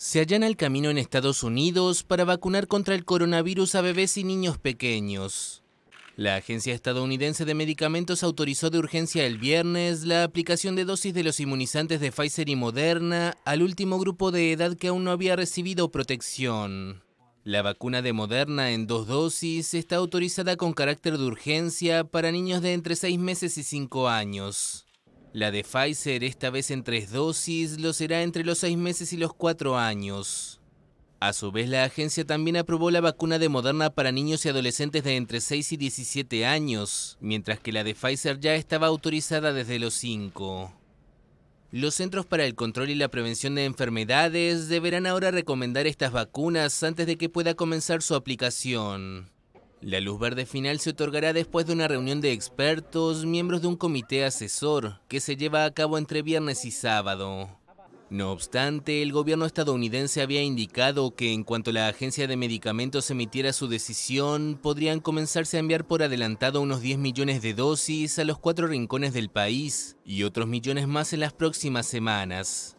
Se allana el camino en Estados Unidos para vacunar contra el coronavirus a bebés y niños pequeños. La Agencia Estadounidense de Medicamentos autorizó de urgencia el viernes la aplicación de dosis de los inmunizantes de Pfizer y Moderna al último grupo de edad que aún no había recibido protección. La vacuna de Moderna en dos dosis está autorizada con carácter de urgencia para niños de entre 6 meses y 5 años. La de Pfizer, esta vez en tres dosis, lo será entre los seis meses y los cuatro años. A su vez, la agencia también aprobó la vacuna de Moderna para niños y adolescentes de entre 6 y 17 años, mientras que la de Pfizer ya estaba autorizada desde los 5. Los Centros para el Control y la Prevención de Enfermedades deberán ahora recomendar estas vacunas antes de que pueda comenzar su aplicación. La luz verde final se otorgará después de una reunión de expertos, miembros de un comité asesor, que se lleva a cabo entre viernes y sábado. No obstante, el gobierno estadounidense había indicado que en cuanto la agencia de medicamentos emitiera su decisión, podrían comenzarse a enviar por adelantado unos 10 millones de dosis a los cuatro rincones del país y otros millones más en las próximas semanas.